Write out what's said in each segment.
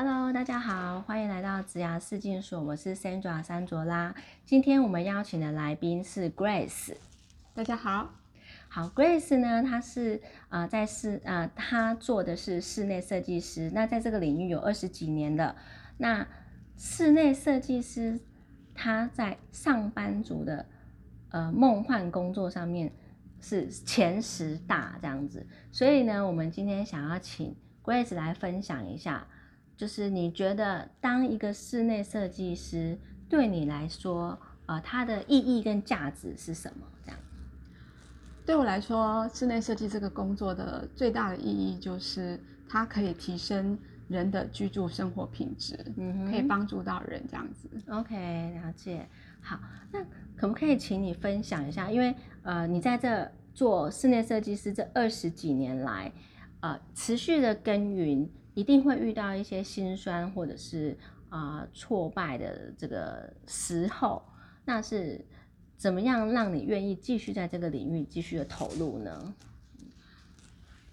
Hello，大家好，欢迎来到植牙试镜所，我是 Sandra 三卓拉。今天我们邀请的来宾是 Grace。大家好，好，Grace 呢，她是呃在室呃，她做的是室内设计师，那在这个领域有二十几年的。那室内设计师，他在上班族的呃梦幻工作上面是前十大这样子，所以呢，我们今天想要请 Grace 来分享一下，就是你觉得当一个室内设计师对你来说，呃，它的意义跟价值是什么？这样。对我来说，室内设计这个工作的最大的意义就是它可以提升人的居住生活品质，嗯可以帮助到人这样子。OK，了解。好，那可不可以请你分享一下？因为呃，你在这做室内设计师这二十几年来，呃，持续的耕耘，一定会遇到一些心酸或者是啊、呃挫败的这个时候，那是怎么样让你愿意继续在这个领域继续的投入呢？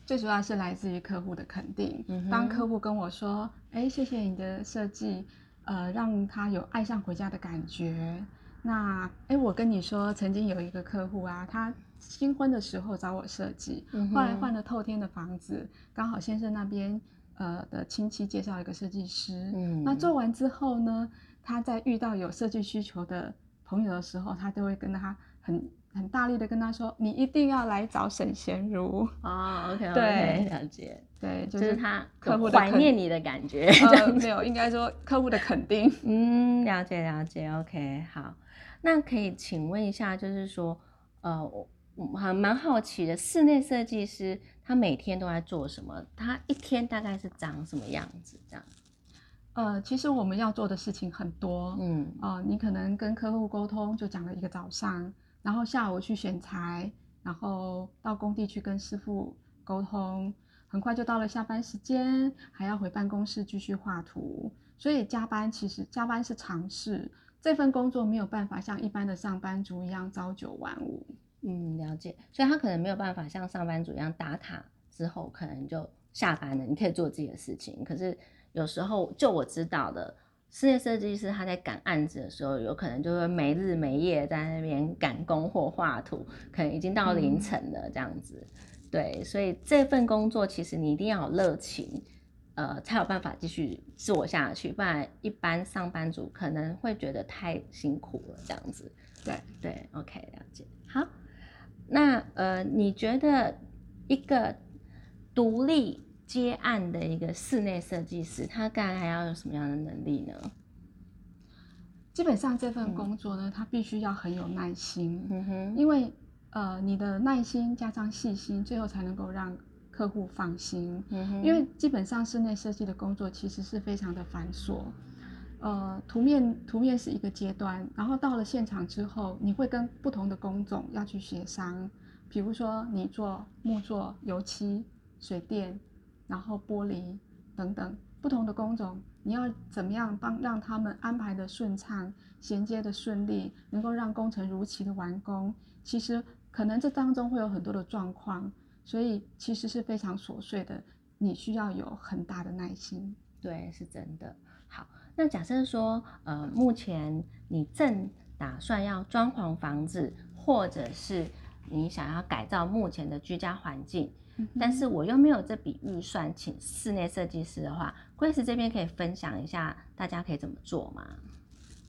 最主要是来自于客户的肯定。嗯当客户跟我说：“哎，谢谢你的设计，呃，让他有爱上回家的感觉。”那哎，我跟你说，曾经有一个客户啊，他新婚的时候找我设计，嗯后来换了透天的房子，刚好先生那边呃的亲戚介绍一个设计师，嗯那做完之后呢，他在遇到有设计需求的朋友的时候，他都会跟他很很大力的跟他说：“你一定要来找沈贤如。哦，OK，对了解，”对，就就是是他客户的怀念你的感觉，呃，没有，应该说客户的肯定。嗯，了解了解，OK，好，那可以请问一下，就是说，呃，我我还蛮好奇的，室内设计师他每天都在做什么？他一天大概是长什么样子？这样，呃，其实我们要做的事情很多。嗯呃，你可能跟客户沟通就讲了一个早上，然后下午去选材，然后到工地去跟师傅沟通，很快就到了下班时间，还要回办公室继续画图。所以加班其实加班是常事，这份工作没有办法像一般的上班族一样朝九晚五。嗯，了解，所以他可能没有办法像上班族一样打卡之后可能就下班了，你可以做自己的事情。可是有时候，就我知道的。室内设计师他在赶案子的时候，有可能就会没日没夜在那边赶工或画图，可能已经到凌晨了这样子。对，所以这份工作其实你一定要有热情，呃，才有办法继续做下去，不然一般上班族可能会觉得太辛苦了这样子。对，对，OK，了解。好，那呃，你觉得一个独立接案的一个室内设计师，他大概还要有什么样的能力呢？基本上这份工作呢，他必须要很有耐心。嗯哼，因为呃，你的耐心加上细心，最后才能够让客户放心。因为基本上室内设计的工作其实是非常的繁琐，呃，图面图面是一个阶段，然后到了现场之后，你会跟不同的工种要去协商，比如说你做木作、油漆、水电，然后玻璃等等不同的工种，你要怎么样帮让他们安排的顺畅、衔接的顺利，能够让工程如期的完工。其实可能这当中会有很多的状况，所以其实是非常琐碎的，你需要有很大的耐心。对，是真的。好，那假设说，呃，目前你正打算要装潢房子，或者是你想要改造目前的居家环境，但是我又没有这笔预算请室内设计师的话，Grace 这边可以分享一下，大家可以怎么做吗？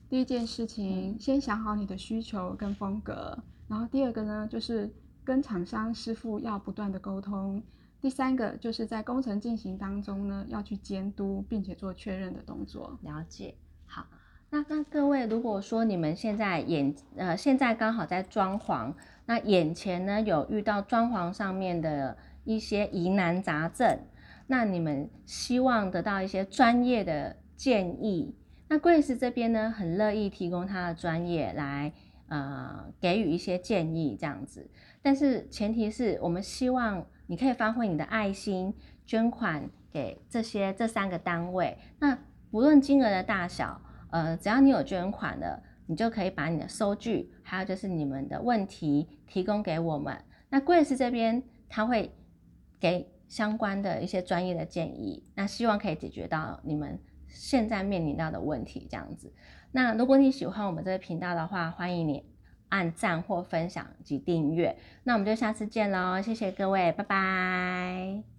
第一件事情，先想好你的需求跟风格，然后第二个呢，就是跟厂商师傅要不断的沟通。第三个就是在工程进行当中呢，要去监督并且做确认的动作。了解。好，那那各位，如果说你们现在眼呃现在刚好在装潢，那眼前呢有遇到装潢上面的一些疑难杂症，那你们希望得到一些专业的建议，那 Grace 这边呢很乐意提供他的专业来呃给予一些建议这样子，但是前提是我们希望你可以发挥你的爱心捐款给这些这三个单位。那不论金额的大小呃只要你有捐款的你就可以把你的收据还有就是你们的问题提供给我们。那贵司这边他会给相关的一些专业的建议那希望可以解决到你们现在面临到的问题这样子。那如果你喜欢我们这个频道的话欢迎你按赞或分享及订阅。那我们就下次见喽谢谢各位拜拜。